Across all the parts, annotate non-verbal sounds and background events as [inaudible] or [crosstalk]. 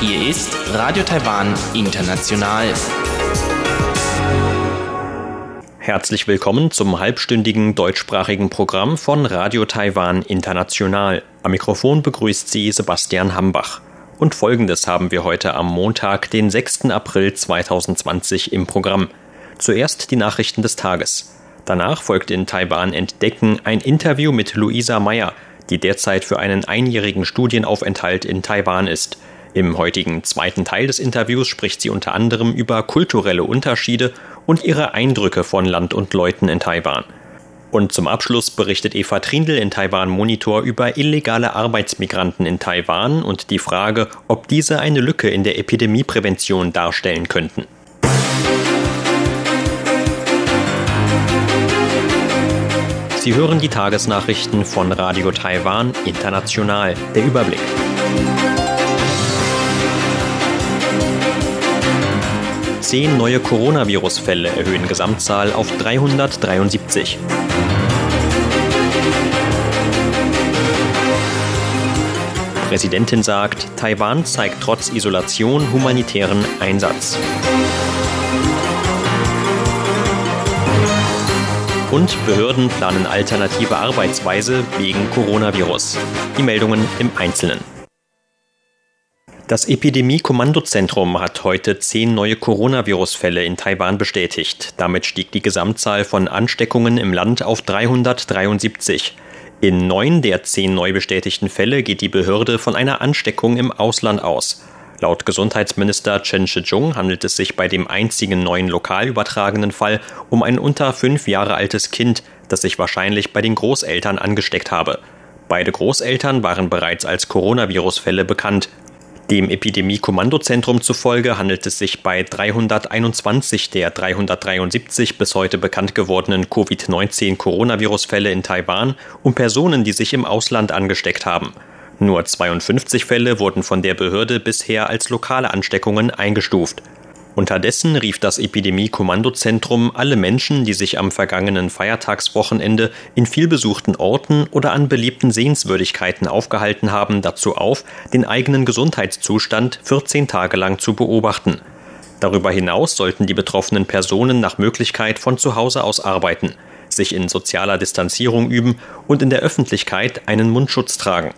Hier ist Radio Taiwan International. Herzlich willkommen zum halbstündigen deutschsprachigen Programm von Radio Taiwan International. Am Mikrofon begrüßt Sie Sebastian Hambach. Und folgendes haben wir heute am Montag, den 6. April 2020 im Programm. Zuerst die Nachrichten des Tages. Danach folgt in Taiwan Entdecken ein Interview mit Luisa Meyer, die derzeit für einen einjährigen Studienaufenthalt in Taiwan ist. Im heutigen zweiten Teil des Interviews spricht sie unter anderem über kulturelle Unterschiede und ihre Eindrücke von Land und Leuten in Taiwan. Und zum Abschluss berichtet Eva Trindl in Taiwan Monitor über illegale Arbeitsmigranten in Taiwan und die Frage, ob diese eine Lücke in der Epidemieprävention darstellen könnten. Sie hören die Tagesnachrichten von Radio Taiwan International. Der Überblick. Zehn neue Coronavirus-Fälle erhöhen Gesamtzahl auf 373. Präsidentin sagt, Taiwan zeigt trotz Isolation humanitären Einsatz. Und Behörden planen alternative Arbeitsweise wegen Coronavirus. Die Meldungen im Einzelnen. Das Epidemie-Kommandozentrum hat heute zehn neue Coronavirus-Fälle in Taiwan bestätigt. Damit stieg die Gesamtzahl von Ansteckungen im Land auf 373. In neun der zehn neu bestätigten Fälle geht die Behörde von einer Ansteckung im Ausland aus. Laut Gesundheitsminister Chen Shih-chung handelt es sich bei dem einzigen neuen lokal übertragenen Fall um ein unter fünf Jahre altes Kind, das sich wahrscheinlich bei den Großeltern angesteckt habe. Beide Großeltern waren bereits als Coronavirus-Fälle bekannt. Dem Epidemie-Kommandozentrum zufolge handelt es sich bei 321 der 373 bis heute bekannt gewordenen Covid-19-Coronavirus-Fälle in Taiwan um Personen, die sich im Ausland angesteckt haben. Nur 52 Fälle wurden von der Behörde bisher als lokale Ansteckungen eingestuft. Unterdessen rief das Epidemie-Kommandozentrum alle Menschen, die sich am vergangenen Feiertagswochenende in vielbesuchten Orten oder an beliebten Sehenswürdigkeiten aufgehalten haben, dazu auf, den eigenen Gesundheitszustand 14 Tage lang zu beobachten. Darüber hinaus sollten die betroffenen Personen nach Möglichkeit von zu Hause aus arbeiten, sich in sozialer Distanzierung üben und in der Öffentlichkeit einen Mundschutz tragen.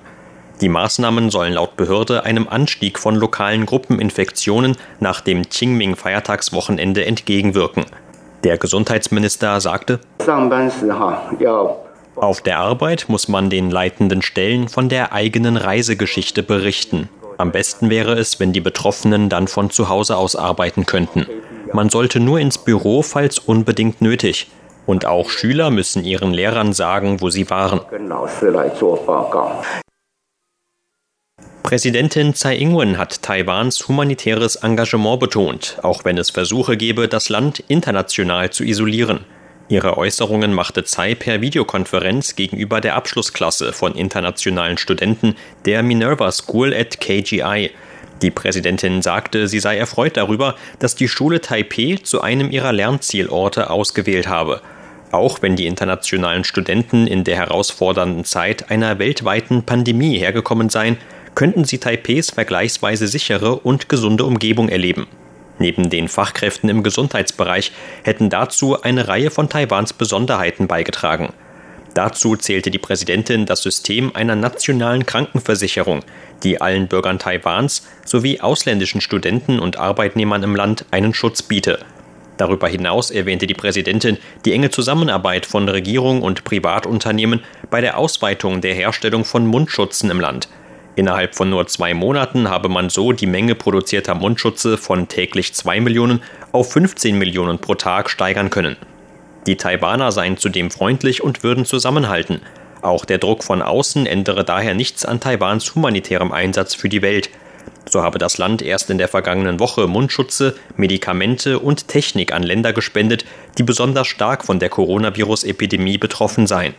Die Maßnahmen sollen laut Behörde einem Anstieg von lokalen Gruppeninfektionen nach dem Qingming-Feiertagswochenende entgegenwirken. Der Gesundheitsminister sagte, auf der Arbeit muss man den leitenden Stellen von der eigenen Reisegeschichte berichten. Am besten wäre es, wenn die Betroffenen dann von zu Hause aus arbeiten könnten. Man sollte nur ins Büro, falls unbedingt nötig. Und auch Schüler müssen ihren Lehrern sagen, wo sie waren. Präsidentin Tsai Ing-wen hat Taiwans humanitäres Engagement betont, auch wenn es Versuche gebe, das Land international zu isolieren. Ihre Äußerungen machte Tsai per Videokonferenz gegenüber der Abschlussklasse von internationalen Studenten der Minerva School at KGI. Die Präsidentin sagte, sie sei erfreut darüber, dass die Schule Taipeh zu einem ihrer Lernzielorte ausgewählt habe. Auch wenn die internationalen Studenten in der herausfordernden Zeit einer weltweiten Pandemie hergekommen seien, könnten sie Taipehs vergleichsweise sichere und gesunde Umgebung erleben. Neben den Fachkräften im Gesundheitsbereich hätten dazu eine Reihe von Taiwans Besonderheiten beigetragen. Dazu zählte die Präsidentin das System einer nationalen Krankenversicherung, die allen Bürgern Taiwans sowie ausländischen Studenten und Arbeitnehmern im Land einen Schutz biete. Darüber hinaus erwähnte die Präsidentin die enge Zusammenarbeit von Regierung und Privatunternehmen bei der Ausweitung der Herstellung von Mundschutzen im Land – Innerhalb von nur zwei Monaten habe man so die Menge produzierter Mundschutze von täglich 2 Millionen auf 15 Millionen pro Tag steigern können. Die Taiwaner seien zudem freundlich und würden zusammenhalten. Auch der Druck von außen ändere daher nichts an Taiwans humanitärem Einsatz für die Welt. So habe das Land erst in der vergangenen Woche Mundschutze, Medikamente und Technik an Länder gespendet, die besonders stark von der Coronavirus-Epidemie betroffen seien.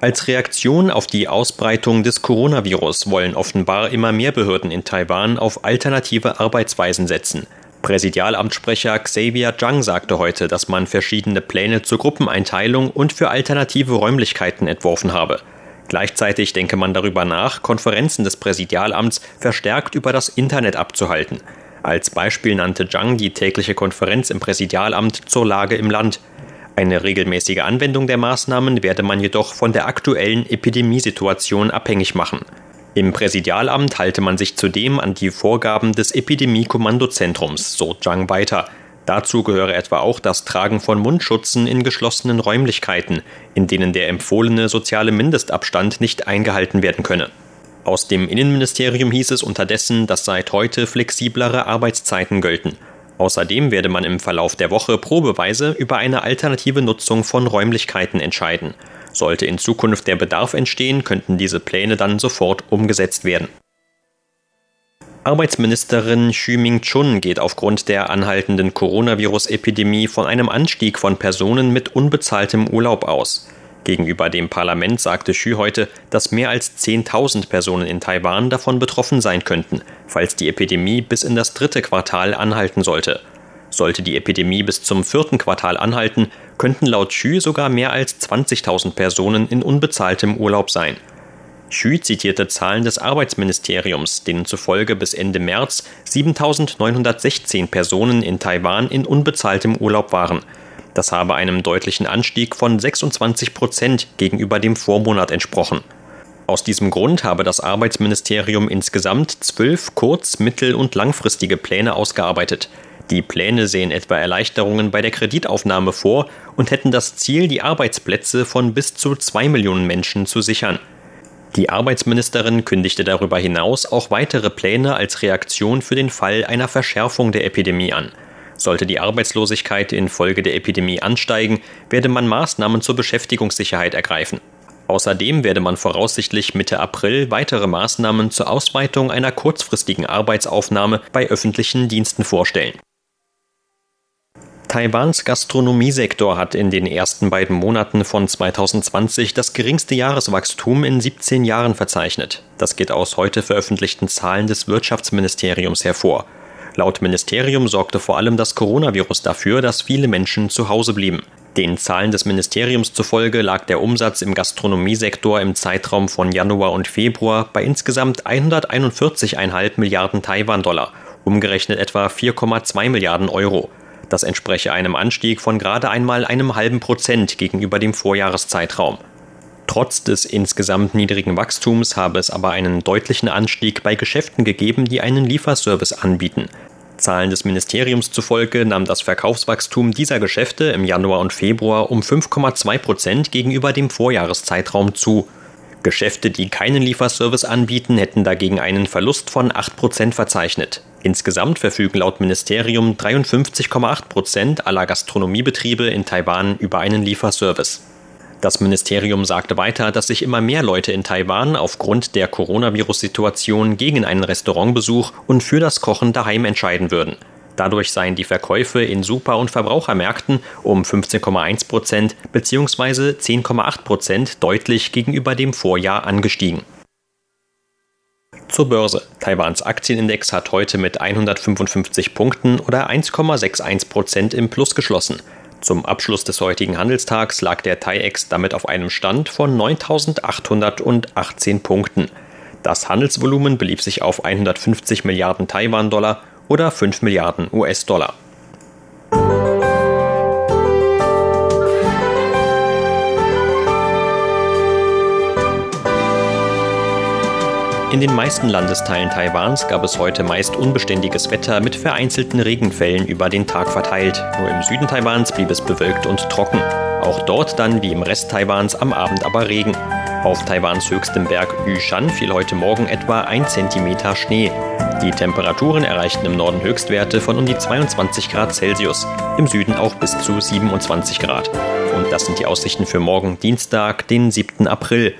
Als Reaktion auf die Ausbreitung des Coronavirus wollen offenbar immer mehr Behörden in Taiwan auf alternative Arbeitsweisen setzen. Präsidialamtssprecher Xavier Zhang sagte heute, dass man verschiedene Pläne zur Gruppeneinteilung und für alternative Räumlichkeiten entworfen habe. Gleichzeitig denke man darüber nach, Konferenzen des Präsidialamts verstärkt über das Internet abzuhalten. Als Beispiel nannte Zhang die tägliche Konferenz im Präsidialamt zur Lage im Land. Eine regelmäßige Anwendung der Maßnahmen werde man jedoch von der aktuellen Epidemiesituation abhängig machen. Im Präsidialamt halte man sich zudem an die Vorgaben des Epidemie-Kommandozentrums, so Zhang weiter. Dazu gehöre etwa auch das Tragen von Mundschutzen in geschlossenen Räumlichkeiten, in denen der empfohlene soziale Mindestabstand nicht eingehalten werden könne. Aus dem Innenministerium hieß es unterdessen, dass seit heute flexiblere Arbeitszeiten gelten. Außerdem werde man im Verlauf der Woche probeweise über eine alternative Nutzung von Räumlichkeiten entscheiden. Sollte in Zukunft der Bedarf entstehen, könnten diese Pläne dann sofort umgesetzt werden. Arbeitsministerin Xu Ming-chun geht aufgrund der anhaltenden Coronavirus-Epidemie von einem Anstieg von Personen mit unbezahltem Urlaub aus. Gegenüber dem Parlament sagte Xu heute, dass mehr als 10.000 Personen in Taiwan davon betroffen sein könnten, falls die Epidemie bis in das dritte Quartal anhalten sollte. Sollte die Epidemie bis zum vierten Quartal anhalten, könnten laut Xu sogar mehr als 20.000 Personen in unbezahltem Urlaub sein. Xu zitierte Zahlen des Arbeitsministeriums, denen zufolge bis Ende März 7.916 Personen in Taiwan in unbezahltem Urlaub waren. Das habe einem deutlichen Anstieg von 26 Prozent gegenüber dem Vormonat entsprochen. Aus diesem Grund habe das Arbeitsministerium insgesamt zwölf kurz-, mittel- und langfristige Pläne ausgearbeitet. Die Pläne sehen etwa Erleichterungen bei der Kreditaufnahme vor und hätten das Ziel, die Arbeitsplätze von bis zu zwei Millionen Menschen zu sichern. Die Arbeitsministerin kündigte darüber hinaus auch weitere Pläne als Reaktion für den Fall einer Verschärfung der Epidemie an. Sollte die Arbeitslosigkeit infolge der Epidemie ansteigen, werde man Maßnahmen zur Beschäftigungssicherheit ergreifen. Außerdem werde man voraussichtlich Mitte April weitere Maßnahmen zur Ausweitung einer kurzfristigen Arbeitsaufnahme bei öffentlichen Diensten vorstellen. Taiwans Gastronomiesektor hat in den ersten beiden Monaten von 2020 das geringste Jahreswachstum in 17 Jahren verzeichnet. Das geht aus heute veröffentlichten Zahlen des Wirtschaftsministeriums hervor. Laut Ministerium sorgte vor allem das Coronavirus dafür, dass viele Menschen zu Hause blieben. Den Zahlen des Ministeriums zufolge lag der Umsatz im Gastronomiesektor im Zeitraum von Januar und Februar bei insgesamt 141,5 Milliarden Taiwan-Dollar, umgerechnet etwa 4,2 Milliarden Euro. Das entspreche einem Anstieg von gerade einmal einem halben Prozent gegenüber dem Vorjahreszeitraum. Trotz des insgesamt niedrigen Wachstums habe es aber einen deutlichen Anstieg bei Geschäften gegeben, die einen Lieferservice anbieten. Zahlen des Ministeriums zufolge nahm das Verkaufswachstum dieser Geschäfte im Januar und Februar um 5,2 Prozent gegenüber dem Vorjahreszeitraum zu. Geschäfte, die keinen Lieferservice anbieten, hätten dagegen einen Verlust von 8 Prozent verzeichnet. Insgesamt verfügen laut Ministerium 53,8 Prozent aller Gastronomiebetriebe in Taiwan über einen Lieferservice. Das Ministerium sagte weiter, dass sich immer mehr Leute in Taiwan aufgrund der Coronavirus-Situation gegen einen Restaurantbesuch und für das Kochen daheim entscheiden würden. Dadurch seien die Verkäufe in Super- und Verbrauchermärkten um 15,1 Prozent bzw. 10,8 Prozent deutlich gegenüber dem Vorjahr angestiegen. Zur Börse. Taiwans Aktienindex hat heute mit 155 Punkten oder 1,61 Prozent im Plus geschlossen. Zum Abschluss des heutigen Handelstags lag der TAIEX damit auf einem Stand von 9.818 Punkten. Das Handelsvolumen belief sich auf 150 Milliarden Taiwan-Dollar oder 5 Milliarden US-Dollar. In den meisten Landesteilen Taiwans gab es heute meist unbeständiges Wetter mit vereinzelten Regenfällen über den Tag verteilt. Nur im Süden Taiwans blieb es bewölkt und trocken. Auch dort dann wie im Rest Taiwans am Abend aber Regen. Auf Taiwans höchstem Berg Yushan fiel heute Morgen etwa ein Zentimeter Schnee. Die Temperaturen erreichten im Norden Höchstwerte von um die 22 Grad Celsius, im Süden auch bis zu 27 Grad. Und das sind die Aussichten für morgen Dienstag, den 7. April.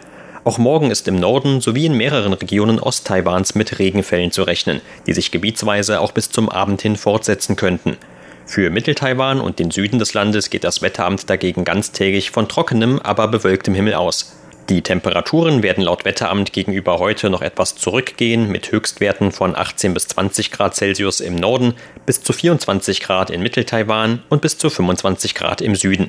Auch morgen ist im Norden sowie in mehreren Regionen Osttaiwans mit Regenfällen zu rechnen, die sich gebietsweise auch bis zum Abend hin fortsetzen könnten. Für Mitteltaiwan und den Süden des Landes geht das Wetteramt dagegen ganztägig von trockenem, aber bewölktem Himmel aus. Die Temperaturen werden laut Wetteramt gegenüber heute noch etwas zurückgehen, mit Höchstwerten von 18 bis 20 Grad Celsius im Norden, bis zu 24 Grad in Mittel-Taiwan und bis zu 25 Grad im Süden.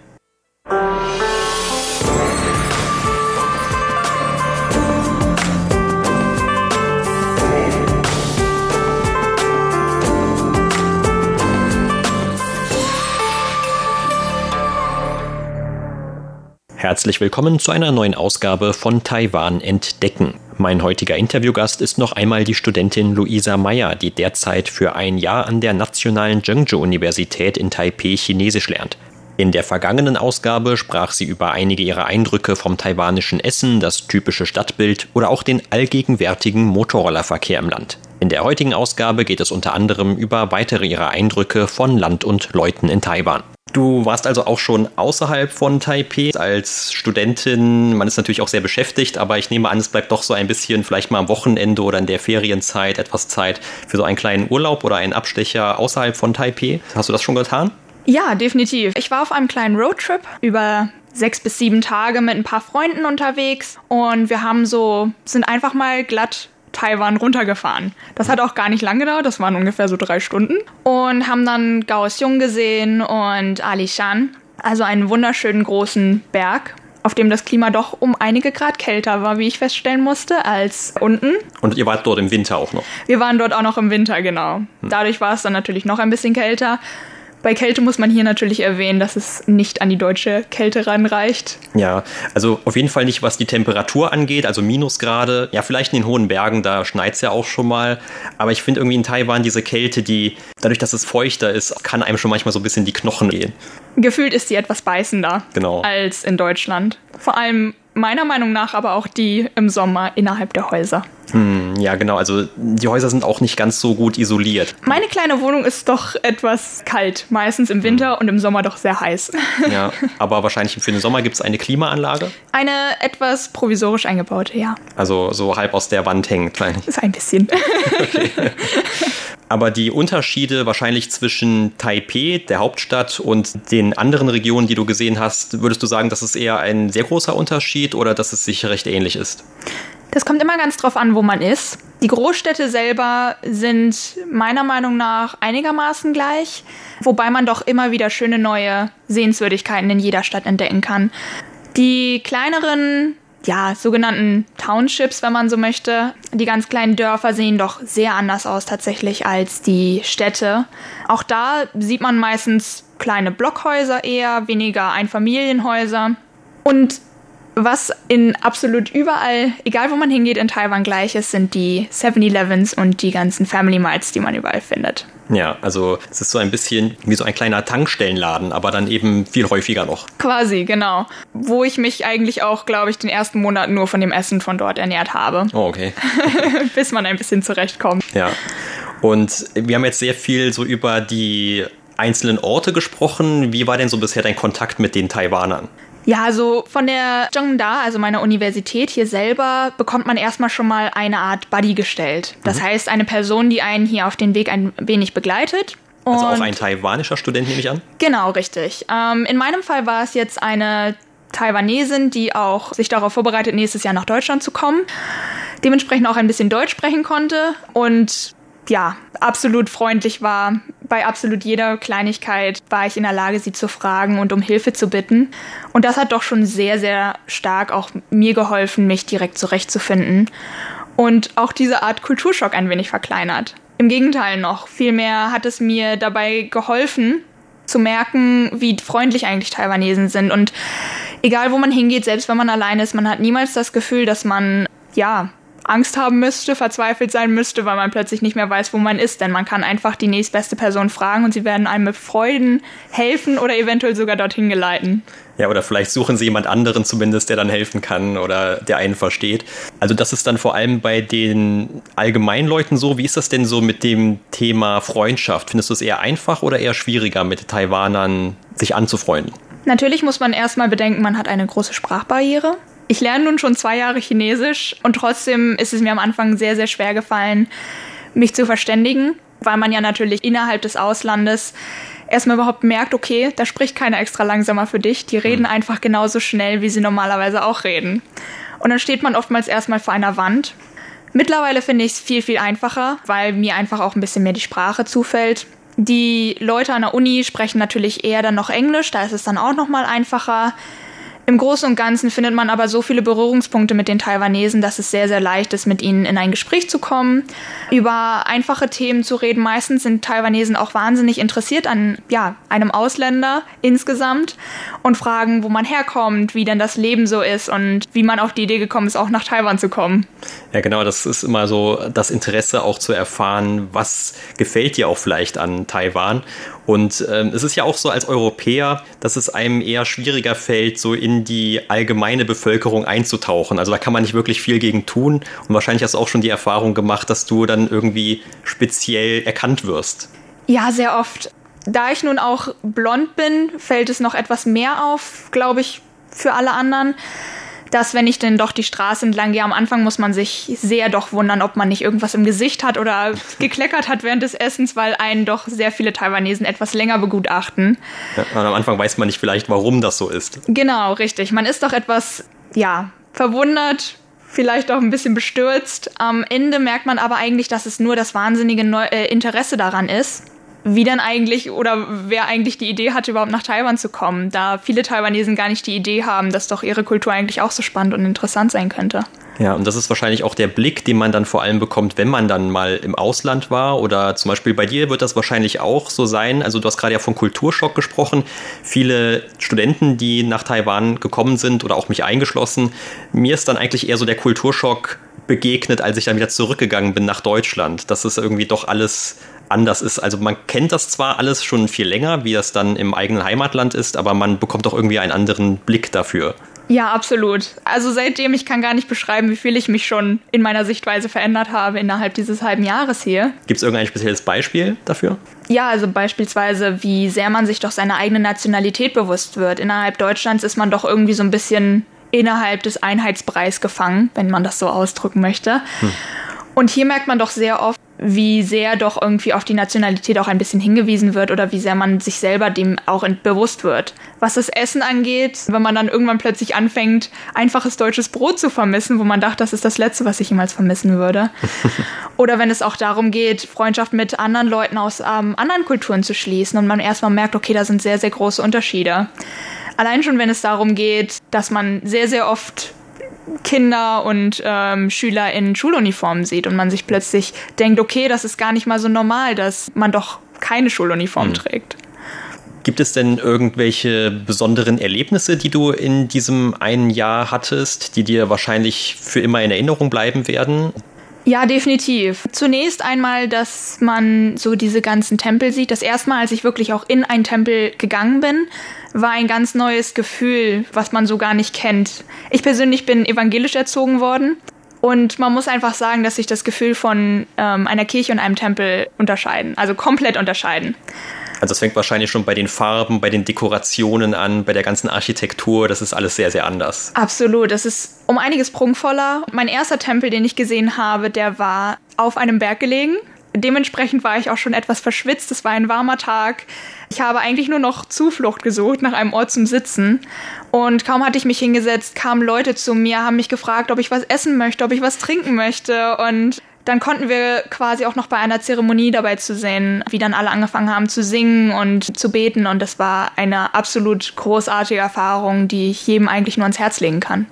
Herzlich willkommen zu einer neuen Ausgabe von Taiwan entdecken. Mein heutiger Interviewgast ist noch einmal die Studentin Luisa Meyer, die derzeit für ein Jahr an der Nationalen Zhengzhou-Universität in Taipei Chinesisch lernt. In der vergangenen Ausgabe sprach sie über einige ihrer Eindrücke vom taiwanischen Essen, das typische Stadtbild oder auch den allgegenwärtigen Motorrollerverkehr im Land. In der heutigen Ausgabe geht es unter anderem über weitere ihrer Eindrücke von Land und Leuten in Taiwan. Du warst also auch schon außerhalb von Taipei als Studentin. Man ist natürlich auch sehr beschäftigt, aber ich nehme an, es bleibt doch so ein bisschen vielleicht mal am Wochenende oder in der Ferienzeit etwas Zeit für so einen kleinen Urlaub oder einen Abstecher außerhalb von Taipei. Hast du das schon getan? Ja, definitiv. Ich war auf einem kleinen Roadtrip über sechs bis sieben Tage mit ein paar Freunden unterwegs und wir haben so, sind einfach mal glatt Taiwan runtergefahren. Das hat auch gar nicht lange gedauert, das waren ungefähr so drei Stunden. Und haben dann Kaohsiung gesehen und Alishan, also einen wunderschönen großen Berg, auf dem das Klima doch um einige Grad kälter war, wie ich feststellen musste, als unten. Und ihr wart dort im Winter auch noch? Wir waren dort auch noch im Winter, genau. Hm. Dadurch war es dann natürlich noch ein bisschen kälter. Bei Kälte muss man hier natürlich erwähnen, dass es nicht an die deutsche Kälte ranreicht. Ja, also auf jeden Fall nicht, was die Temperatur angeht, also Minusgrade. Ja, vielleicht in den hohen Bergen, da schneit es ja auch schon mal. Aber ich finde irgendwie in Taiwan diese Kälte, die dadurch, dass es feuchter ist, kann einem schon manchmal so ein bisschen die Knochen gehen. Gefühlt ist sie etwas beißender genau. als in Deutschland. Vor allem meiner Meinung nach aber auch die im Sommer innerhalb der Häuser. Hm, ja, genau. Also die Häuser sind auch nicht ganz so gut isoliert. Meine kleine Wohnung ist doch etwas kalt, meistens im Winter hm. und im Sommer doch sehr heiß. Ja, aber wahrscheinlich für den Sommer gibt es eine Klimaanlage? Eine etwas provisorisch eingebaute, ja. Also so halb aus der Wand hängt, wahrscheinlich. Ist ein bisschen. [laughs] Okay. [laughs] Aber die Unterschiede wahrscheinlich zwischen Taipei, der Hauptstadt, und den anderen Regionen, die du gesehen hast, würdest du sagen, dass es eher ein sehr großer Unterschied oder dass es sich recht ähnlich ist? Das kommt immer ganz drauf an, wo man ist. Die Großstädte selber sind meiner Meinung nach einigermaßen gleich, wobei man doch immer wieder schöne neue Sehenswürdigkeiten in jeder Stadt entdecken kann. Die kleineren ja, sogenannten Townships, wenn man so möchte. Die ganz kleinen Dörfer sehen doch sehr anders aus tatsächlich als die Städte. Auch da sieht man meistens kleine Blockhäuser eher, weniger Einfamilienhäuser. Und was in absolut überall, egal wo man hingeht, in Taiwan gleich ist, sind die 7-Elevens und die ganzen Family Marts, die man überall findet. Ja, also es ist so ein bisschen wie so ein kleiner Tankstellenladen, aber dann eben viel häufiger noch. Quasi, genau. Wo ich mich eigentlich auch, glaube ich, den ersten Monat nur von dem Essen von dort ernährt habe. Oh, okay. [laughs] Bis man ein bisschen zurechtkommt. Ja. Und wir haben jetzt sehr viel so über die einzelnen Orte gesprochen. Wie war denn so bisher dein Kontakt mit den Taiwanern? Ja, also von der Zhengda, also meiner Universität hier selber, bekommt man erstmal schon mal eine Art Buddy gestellt. Das mhm. heißt, eine Person, die einen hier auf den Weg ein wenig begleitet. also auch ein taiwanischer Student, nehme ich an? Genau, richtig. Ähm, in meinem Fall war es jetzt eine Taiwanesin, die auch sich darauf vorbereitet, nächstes Jahr nach Deutschland zu kommen. Dementsprechend auch ein bisschen Deutsch sprechen konnte und ja, absolut freundlich war. Bei absolut jeder Kleinigkeit war ich in der Lage, sie zu fragen und um Hilfe zu bitten. Und das hat doch schon sehr, sehr stark auch mir geholfen, mich direkt zurechtzufinden. Und auch diese Art Kulturschock ein wenig verkleinert. Im Gegenteil noch. Vielmehr hat es mir dabei geholfen, zu merken, wie freundlich eigentlich Taiwanesen sind. Und egal wo man hingeht, selbst wenn man alleine ist, man hat niemals das Gefühl, dass man, ja, Angst haben müsste, verzweifelt sein müsste, weil man plötzlich nicht mehr weiß, wo man ist. Denn man kann einfach die nächstbeste Person fragen und sie werden einem mit Freuden helfen oder eventuell sogar dorthin geleiten. Ja, oder vielleicht suchen sie jemand anderen zumindest, der dann helfen kann oder der einen versteht. Also das ist dann vor allem bei den Allgemeinleuten so. Wie ist das denn so mit dem Thema Freundschaft? Findest du es eher einfach oder eher schwieriger, mit Taiwanern sich anzufreunden? Natürlich muss man erstmal bedenken, man hat eine große Sprachbarriere. Ich lerne nun schon zwei Jahre Chinesisch und trotzdem ist es mir am Anfang sehr, sehr schwer gefallen, mich zu verständigen. weil man ja natürlich innerhalb des Auslandes erstmal überhaupt merkt, okay, da spricht keiner extra langsamer für dich. Die reden mhm. einfach genauso schnell, wie sie normalerweise auch reden. Und dann steht man oftmals erstmal vor einer Wand. Mittlerweile finde ich es viel, viel einfacher, weil mir einfach auch ein bisschen mehr die Sprache zufällt. Die Leute an der Uni sprechen natürlich eher dann noch Englisch, da ist es dann auch noch mal einfacher. Im Großen und Ganzen findet man aber so viele Berührungspunkte mit den Taiwanesen, dass es sehr, sehr leicht ist, mit ihnen in ein Gespräch zu kommen, über einfache Themen zu reden. Meistens sind Taiwanesen auch wahnsinnig interessiert an ja, einem Ausländer insgesamt und fragen, wo man herkommt, wie denn das Leben so ist und wie man auf die Idee gekommen ist, auch nach Taiwan zu kommen. Ja, genau, das ist immer so das Interesse auch zu erfahren, was gefällt dir auch vielleicht an Taiwan. Und ähm, es ist ja auch so als Europäer, dass es einem eher schwieriger fällt, so in die allgemeine Bevölkerung einzutauchen. Also da kann man nicht wirklich viel gegen tun. Und wahrscheinlich hast du auch schon die Erfahrung gemacht, dass du dann irgendwie speziell erkannt wirst. Ja, sehr oft. Da ich nun auch blond bin, fällt es noch etwas mehr auf, glaube ich, für alle anderen dass wenn ich denn doch die Straße entlang gehe, am Anfang muss man sich sehr doch wundern, ob man nicht irgendwas im Gesicht hat oder [laughs] gekleckert hat während des Essens, weil einen doch sehr viele Taiwanesen etwas länger begutachten. Ja, und am Anfang weiß man nicht vielleicht, warum das so ist. Genau, richtig. Man ist doch etwas, ja, verwundert, vielleicht auch ein bisschen bestürzt. Am Ende merkt man aber eigentlich, dass es nur das wahnsinnige Neu äh, Interesse daran ist wie dann eigentlich oder wer eigentlich die Idee hatte, überhaupt nach Taiwan zu kommen, da viele Taiwanesen gar nicht die Idee haben, dass doch ihre Kultur eigentlich auch so spannend und interessant sein könnte. Ja, und das ist wahrscheinlich auch der Blick, den man dann vor allem bekommt, wenn man dann mal im Ausland war oder zum Beispiel bei dir wird das wahrscheinlich auch so sein. Also du hast gerade ja von Kulturschock gesprochen. Viele Studenten, die nach Taiwan gekommen sind oder auch mich eingeschlossen, mir ist dann eigentlich eher so der Kulturschock begegnet, als ich dann wieder zurückgegangen bin nach Deutschland. Das ist irgendwie doch alles anders ist. Also man kennt das zwar alles schon viel länger, wie das dann im eigenen Heimatland ist, aber man bekommt doch irgendwie einen anderen Blick dafür. Ja, absolut. Also seitdem, ich kann gar nicht beschreiben, wie viel ich mich schon in meiner Sichtweise verändert habe innerhalb dieses halben Jahres hier. Gibt es irgendein spezielles Beispiel dafür? Ja, also beispielsweise, wie sehr man sich doch seiner eigenen Nationalität bewusst wird. Innerhalb Deutschlands ist man doch irgendwie so ein bisschen innerhalb des Einheitspreis gefangen, wenn man das so ausdrücken möchte. Hm. Und hier merkt man doch sehr oft, wie sehr doch irgendwie auf die Nationalität auch ein bisschen hingewiesen wird oder wie sehr man sich selber dem auch bewusst wird. Was das Essen angeht, wenn man dann irgendwann plötzlich anfängt, einfaches deutsches Brot zu vermissen, wo man dachte, das ist das Letzte, was ich jemals vermissen würde. [laughs] oder wenn es auch darum geht, Freundschaft mit anderen Leuten aus ähm, anderen Kulturen zu schließen und man erstmal merkt, okay, da sind sehr, sehr große Unterschiede. Allein schon, wenn es darum geht, dass man sehr, sehr oft Kinder und ähm, Schüler in Schuluniformen sieht und man sich plötzlich denkt, okay, das ist gar nicht mal so normal, dass man doch keine Schuluniform mhm. trägt. Gibt es denn irgendwelche besonderen Erlebnisse, die du in diesem einen Jahr hattest, die dir wahrscheinlich für immer in Erinnerung bleiben werden? Ja, definitiv. Zunächst einmal, dass man so diese ganzen Tempel sieht. Das erste Mal, als ich wirklich auch in einen Tempel gegangen bin, war ein ganz neues Gefühl, was man so gar nicht kennt. Ich persönlich bin evangelisch erzogen worden und man muss einfach sagen, dass sich das Gefühl von ähm, einer Kirche und einem Tempel unterscheiden, also komplett unterscheiden. Also es fängt wahrscheinlich schon bei den Farben, bei den Dekorationen an, bei der ganzen Architektur. Das ist alles sehr, sehr anders. Absolut. Das ist um einiges prunkvoller. Mein erster Tempel, den ich gesehen habe, der war auf einem Berg gelegen. Dementsprechend war ich auch schon etwas verschwitzt. Es war ein warmer Tag. Ich habe eigentlich nur noch Zuflucht gesucht nach einem Ort zum Sitzen. Und kaum hatte ich mich hingesetzt, kamen Leute zu mir, haben mich gefragt, ob ich was essen möchte, ob ich was trinken möchte. Und dann konnten wir quasi auch noch bei einer Zeremonie dabei zu sehen, wie dann alle angefangen haben zu singen und zu beten. Und das war eine absolut großartige Erfahrung, die ich jedem eigentlich nur ans Herz legen kann.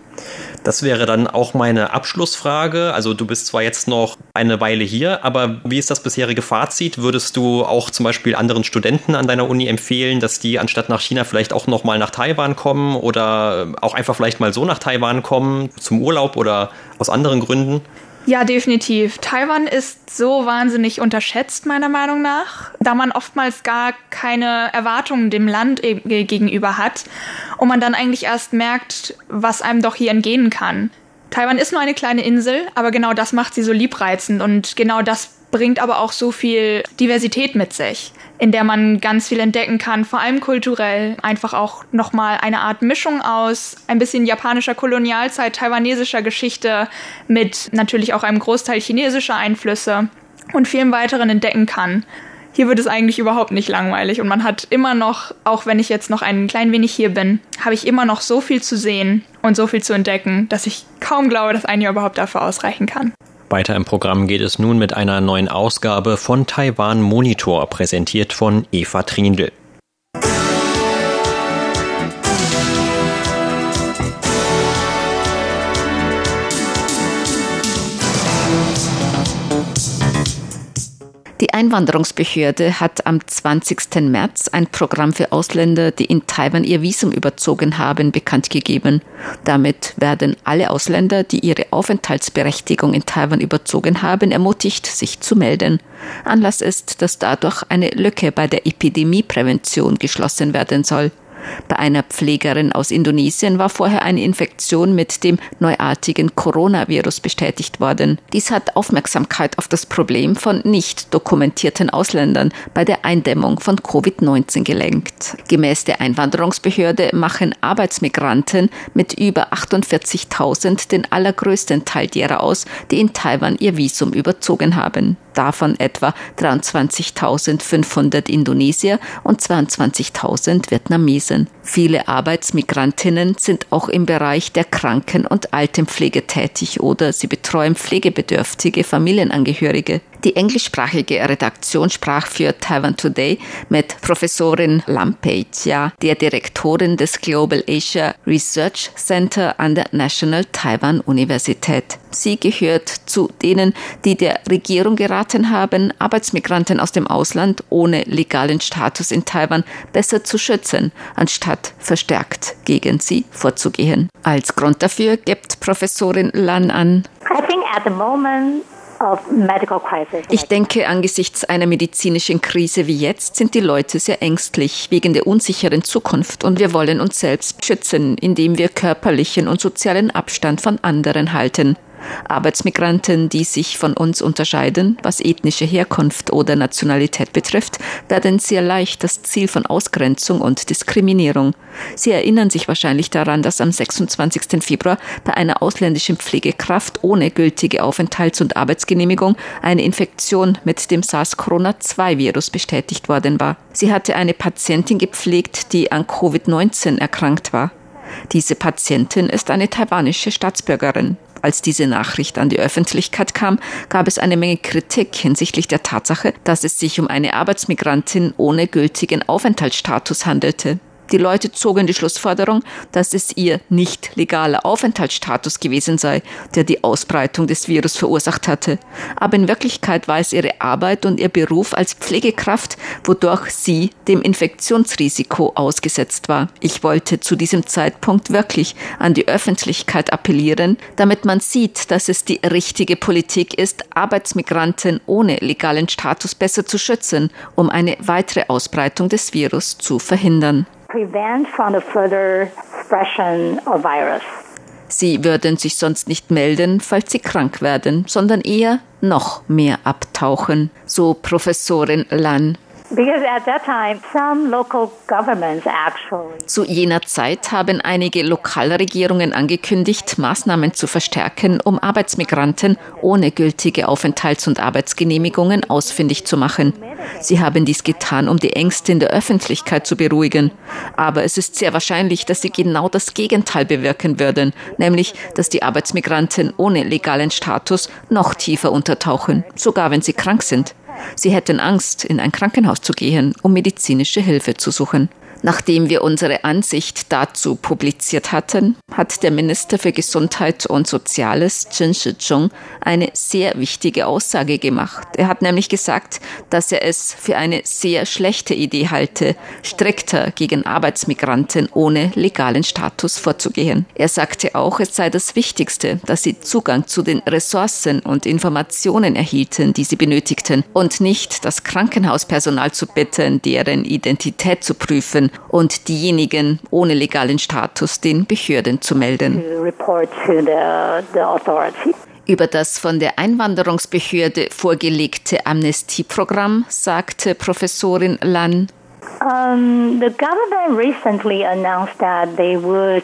Das wäre dann auch meine Abschlussfrage. Also du bist zwar jetzt noch eine Weile hier, aber wie ist das bisherige Fazit? Würdest du auch zum Beispiel anderen Studenten an deiner Uni empfehlen, dass die anstatt nach China vielleicht auch noch mal nach Taiwan kommen oder auch einfach vielleicht mal so nach Taiwan kommen zum Urlaub oder aus anderen Gründen? Ja, definitiv. Taiwan ist so wahnsinnig unterschätzt, meiner Meinung nach, da man oftmals gar keine Erwartungen dem Land e- gegenüber hat und man dann eigentlich erst merkt, was einem doch hier entgehen kann. Taiwan ist nur eine kleine Insel, aber genau das macht sie so liebreizend und genau das bringt aber auch so viel Diversität mit sich in der man ganz viel entdecken kann, vor allem kulturell. Einfach auch nochmal eine Art Mischung aus ein bisschen japanischer Kolonialzeit, taiwanesischer Geschichte mit natürlich auch einem Großteil chinesischer Einflüsse. und vielen weiteren entdecken kann. Hier wird es eigentlich überhaupt nicht langweilig und man hat immer noch, auch wenn ich jetzt noch ein klein wenig hier bin, habe ich immer noch so viel zu sehen und so viel zu entdecken, dass ich kaum glaube, dass ein Jahr überhaupt dafür ausreichen kann. Weiter im Programm geht es nun mit einer neuen Ausgabe von Taiwan Monitor, präsentiert von Eva Trindl. Die Einwanderungsbehörde hat am 20. März ein Programm für Ausländer, die in Taiwan ihr Visum überzogen haben, bekannt gegeben. Damit werden alle Ausländer, die ihre Aufenthaltsberechtigung in Taiwan überzogen haben, ermutigt, sich zu melden. Anlass ist, dass dadurch eine Lücke bei der Epidemieprävention geschlossen werden soll. Bei einer Pflegerin aus Indonesien war vorher eine Infektion mit dem neuartigen Coronavirus bestätigt worden. Dies hat Aufmerksamkeit auf das Problem von nicht dokumentierten Ausländern bei der Eindämmung von Covid-19 gelenkt. Gemäß der Einwanderungsbehörde machen Arbeitsmigranten mit über 48.000 den allergrößten Teil derer aus, die in Taiwan ihr Visum überzogen haben davon etwa 23.500 Indonesier und 22.000 Vietnamesen. Viele Arbeitsmigrantinnen sind auch im Bereich der Kranken- und Altenpflege tätig oder sie betreuen pflegebedürftige Familienangehörige. Die englischsprachige Redaktion sprach für Taiwan Today mit Professorin Lampetia, der Direktorin des Global Asia Research Center an der National Taiwan Universität. Sie gehört zu denen, die der Regierung geraten haben, Arbeitsmigranten aus dem Ausland ohne legalen Status in Taiwan besser zu schützen, anstatt verstärkt gegen sie vorzugehen. Als Grund dafür gibt Professorin Lan an. I think at the moment ich denke, angesichts einer medizinischen Krise wie jetzt sind die Leute sehr ängstlich wegen der unsicheren Zukunft und wir wollen uns selbst schützen, indem wir körperlichen und sozialen Abstand von anderen halten. Arbeitsmigranten, die sich von uns unterscheiden, was ethnische Herkunft oder Nationalität betrifft, werden sehr leicht das Ziel von Ausgrenzung und Diskriminierung. Sie erinnern sich wahrscheinlich daran, dass am 26. Februar bei einer ausländischen Pflegekraft ohne gültige Aufenthalts- und Arbeitsgenehmigung eine Infektion mit dem SARS-CoV-2-Virus bestätigt worden war. Sie hatte eine Patientin gepflegt, die an Covid-19 erkrankt war. Diese Patientin ist eine taiwanische Staatsbürgerin. Als diese Nachricht an die Öffentlichkeit kam, gab es eine Menge Kritik hinsichtlich der Tatsache, dass es sich um eine Arbeitsmigrantin ohne gültigen Aufenthaltsstatus handelte. Die Leute zogen die Schlussfolgerung, dass es ihr nicht legaler Aufenthaltsstatus gewesen sei, der die Ausbreitung des Virus verursacht hatte. Aber in Wirklichkeit war es ihre Arbeit und ihr Beruf als Pflegekraft, wodurch sie dem Infektionsrisiko ausgesetzt war. Ich wollte zu diesem Zeitpunkt wirklich an die Öffentlichkeit appellieren, damit man sieht, dass es die richtige Politik ist, Arbeitsmigranten ohne legalen Status besser zu schützen, um eine weitere Ausbreitung des Virus zu verhindern prevent from the further spreading of virus. Sie würden sich sonst nicht melden, falls sie krank werden, sondern eher noch mehr abtauchen, so Professorin Lan. Zu jener Zeit haben einige Lokalregierungen angekündigt, Maßnahmen zu verstärken, um Arbeitsmigranten ohne gültige Aufenthalts- und Arbeitsgenehmigungen ausfindig zu machen. Sie haben dies getan, um die Ängste in der Öffentlichkeit zu beruhigen. Aber es ist sehr wahrscheinlich, dass sie genau das Gegenteil bewirken würden, nämlich, dass die Arbeitsmigranten ohne legalen Status noch tiefer untertauchen, sogar wenn sie krank sind. Sie hätten Angst, in ein Krankenhaus zu gehen, um medizinische Hilfe zu suchen. Nachdem wir unsere Ansicht dazu publiziert hatten, hat der Minister für Gesundheit und Soziales, Chen Shizhong, eine sehr wichtige Aussage gemacht. Er hat nämlich gesagt, dass er es für eine sehr schlechte Idee halte, strikter gegen Arbeitsmigranten ohne legalen Status vorzugehen. Er sagte auch, es sei das Wichtigste, dass sie Zugang zu den Ressourcen und Informationen erhielten, die sie benötigten, und nicht das Krankenhauspersonal zu bitten, deren Identität zu prüfen und diejenigen ohne legalen Status den Behörden zu melden. Über das von der Einwanderungsbehörde vorgelegte Amnestieprogramm sagte Professorin Lan. Um, the government recently announced that they would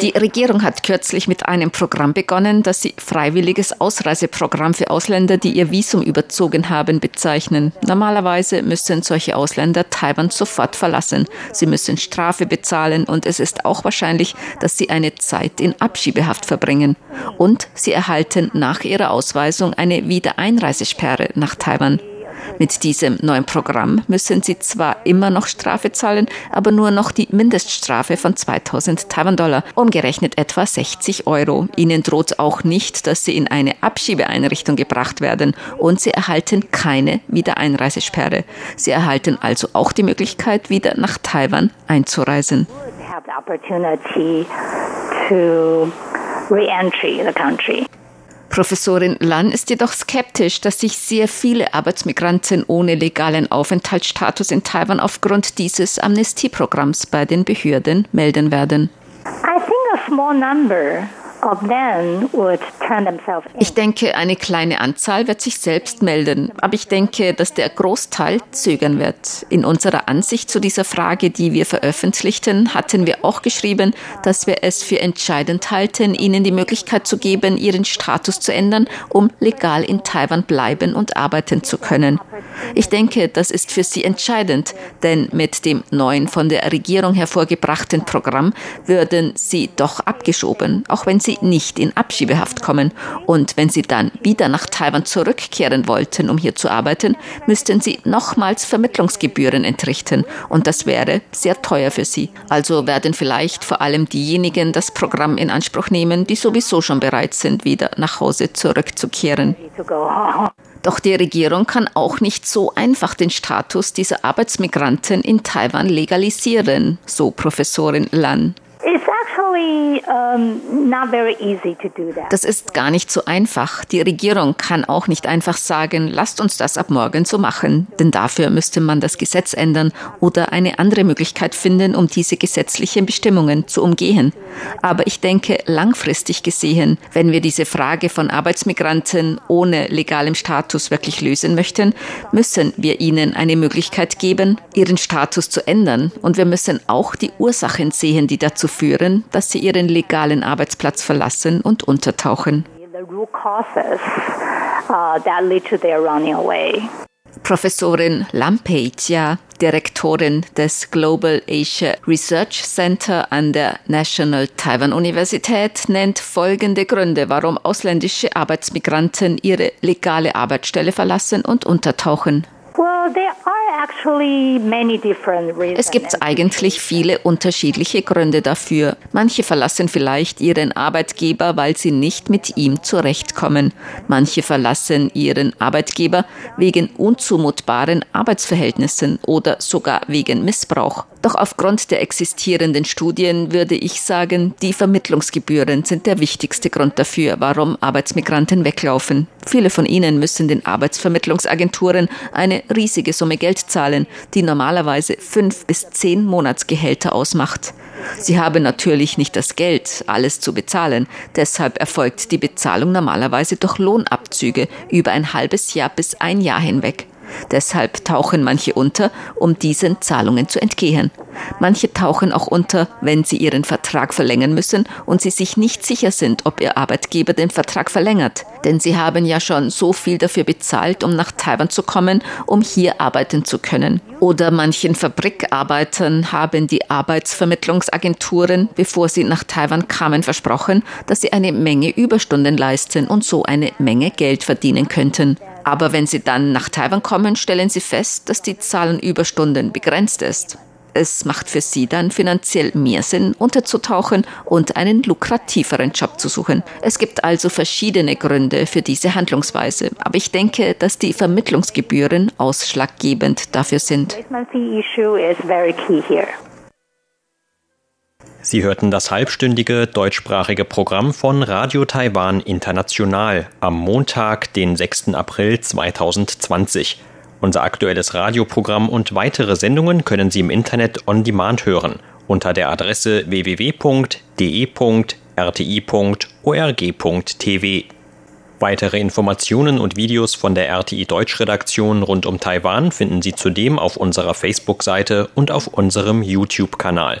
Die Regierung hat kürzlich mit einem Programm begonnen, das sie freiwilliges Ausreiseprogramm für Ausländer, die ihr Visum überzogen haben, bezeichnen. Normalerweise müssen solche Ausländer Taiwan sofort verlassen. Sie müssen Strafe bezahlen und es ist auch wahrscheinlich, dass sie eine Zeit in Abschiebehaft verbringen. Und sie erhalten nach ihrer Ausweisung eine Wiedereinreisesperre nach Taiwan. Mit diesem neuen Programm müssen sie zwar immer noch Strafe zahlen, aber nur noch die Mindeststrafe von 2000 Taiwan-Dollar, umgerechnet etwa 60 Euro. Ihnen droht auch nicht, dass sie in eine Abschiebeeinrichtung gebracht werden und sie erhalten keine Wiedereinreisesperre. Sie erhalten also auch die Möglichkeit, wieder nach Taiwan einzureisen. Professorin Lan ist jedoch skeptisch, dass sich sehr viele Arbeitsmigranten ohne legalen Aufenthaltsstatus in Taiwan aufgrund dieses Amnestieprogramms bei den Behörden melden werden. I think a small number ich denke, eine kleine Anzahl wird sich selbst melden, aber ich denke, dass der Großteil zögern wird. In unserer Ansicht zu dieser Frage, die wir veröffentlichten, hatten wir auch geschrieben, dass wir es für entscheidend halten, ihnen die Möglichkeit zu geben, ihren Status zu ändern, um legal in Taiwan bleiben und arbeiten zu können. Ich denke, das ist für sie entscheidend, denn mit dem neuen von der Regierung hervorgebrachten Programm würden sie doch abgeschoben, auch wenn sie nicht in Abschiebehaft kommen. Und wenn sie dann wieder nach Taiwan zurückkehren wollten, um hier zu arbeiten, müssten sie nochmals Vermittlungsgebühren entrichten. Und das wäre sehr teuer für sie. Also werden vielleicht vor allem diejenigen das Programm in Anspruch nehmen, die sowieso schon bereit sind, wieder nach Hause zurückzukehren. Doch die Regierung kann auch nicht so einfach den Status dieser Arbeitsmigranten in Taiwan legalisieren, so Professorin Lan. Das ist gar nicht so einfach. Die Regierung kann auch nicht einfach sagen, lasst uns das ab morgen so machen, denn dafür müsste man das Gesetz ändern oder eine andere Möglichkeit finden, um diese gesetzlichen Bestimmungen zu umgehen. Aber ich denke, langfristig gesehen, wenn wir diese Frage von Arbeitsmigranten ohne legalem Status wirklich lösen möchten, müssen wir ihnen eine Möglichkeit geben, ihren Status zu ändern. Und wir müssen auch die Ursachen sehen, die dazu führen, dass sie ihren legalen Arbeitsplatz verlassen und untertauchen. Professorin Lampetia, Direktorin des Global Asia Research Center an der National Taiwan Universität, nennt folgende Gründe, warum ausländische Arbeitsmigranten ihre legale Arbeitsstelle verlassen und untertauchen. Es gibt eigentlich viele unterschiedliche Gründe dafür. Manche verlassen vielleicht ihren Arbeitgeber, weil sie nicht mit ihm zurechtkommen. Manche verlassen ihren Arbeitgeber wegen unzumutbaren Arbeitsverhältnissen oder sogar wegen Missbrauch. Doch aufgrund der existierenden Studien würde ich sagen, die Vermittlungsgebühren sind der wichtigste Grund dafür, warum Arbeitsmigranten weglaufen. Viele von ihnen müssen den Arbeitsvermittlungsagenturen eine riesige Summe Geld zahlen, die normalerweise fünf bis zehn Monatsgehälter ausmacht. Sie haben natürlich nicht das Geld, alles zu bezahlen. Deshalb erfolgt die Bezahlung normalerweise durch Lohnabzüge über ein halbes Jahr bis ein Jahr hinweg. Deshalb tauchen manche unter, um diesen Zahlungen zu entgehen. Manche tauchen auch unter, wenn sie ihren Vertrag verlängern müssen und sie sich nicht sicher sind, ob ihr Arbeitgeber den Vertrag verlängert. Denn sie haben ja schon so viel dafür bezahlt, um nach Taiwan zu kommen, um hier arbeiten zu können. Oder manchen Fabrikarbeitern haben die Arbeitsvermittlungsagenturen, bevor sie nach Taiwan kamen, versprochen, dass sie eine Menge Überstunden leisten und so eine Menge Geld verdienen könnten. Aber wenn sie dann nach Taiwan kommen, stellen sie fest, dass die Zahl an Überstunden begrenzt ist. Es macht für sie dann finanziell mehr Sinn, unterzutauchen und einen lukrativeren Job zu suchen. Es gibt also verschiedene Gründe für diese Handlungsweise, aber ich denke, dass die Vermittlungsgebühren ausschlaggebend dafür sind. Sie hörten das halbstündige deutschsprachige Programm von Radio Taiwan International am Montag, den 6. April 2020. Unser aktuelles Radioprogramm und weitere Sendungen können Sie im Internet on demand hören unter der Adresse www.de.rti.org.tv. Weitere Informationen und Videos von der RTI Deutschredaktion rund um Taiwan finden Sie zudem auf unserer Facebook-Seite und auf unserem YouTube-Kanal.